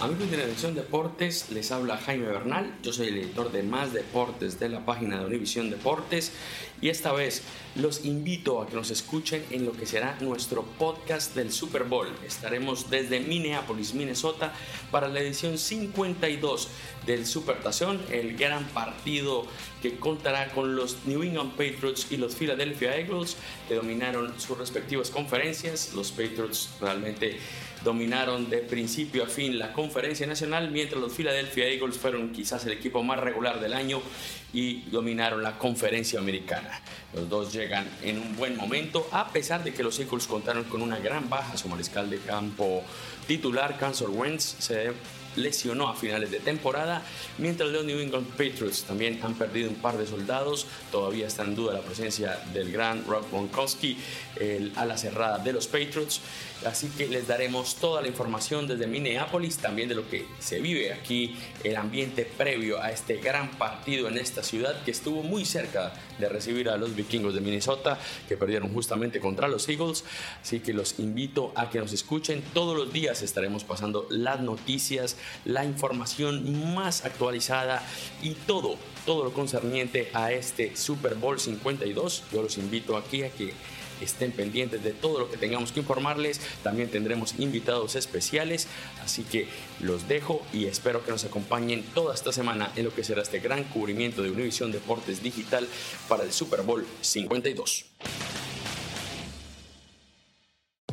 Amigos de la División Deportes, les habla Jaime Bernal, yo soy el editor de Más Deportes de la página de Univisión Deportes y esta vez los invito a que nos escuchen en lo que será nuestro podcast del Super Bowl. Estaremos desde Minneapolis, Minnesota para la edición 52 del Super Tazón, el gran partido que contará con los New England Patriots y los Philadelphia Eagles que dominaron sus respectivas conferencias. Los Patriots realmente dominaron de principio a fin la conferencia nacional, mientras los Philadelphia Eagles fueron quizás el equipo más regular del año y dominaron la conferencia americana. Los dos llegan en un buen momento, a pesar de que los Eagles contaron con una gran baja. Su mariscal de campo titular, Kansas Wentz, se lesionó a finales de temporada, mientras los New England Patriots también han perdido un par de soldados, todavía está en duda la presencia del gran Rob Gronkowski, el ala cerrada de los Patriots, así que les daremos toda la información desde Minneapolis, también de lo que se vive aquí, el ambiente previo a este gran partido en esta ciudad que estuvo muy cerca de recibir a los vikingos de Minnesota, que perdieron justamente contra los Eagles, así que los invito a que nos escuchen, todos los días estaremos pasando las noticias, la información más actualizada y todo, todo lo concerniente a este Super Bowl 52. Yo los invito aquí a que estén pendientes de todo lo que tengamos que informarles. También tendremos invitados especiales, así que los dejo y espero que nos acompañen toda esta semana en lo que será este gran cubrimiento de Univision Deportes Digital para el Super Bowl 52.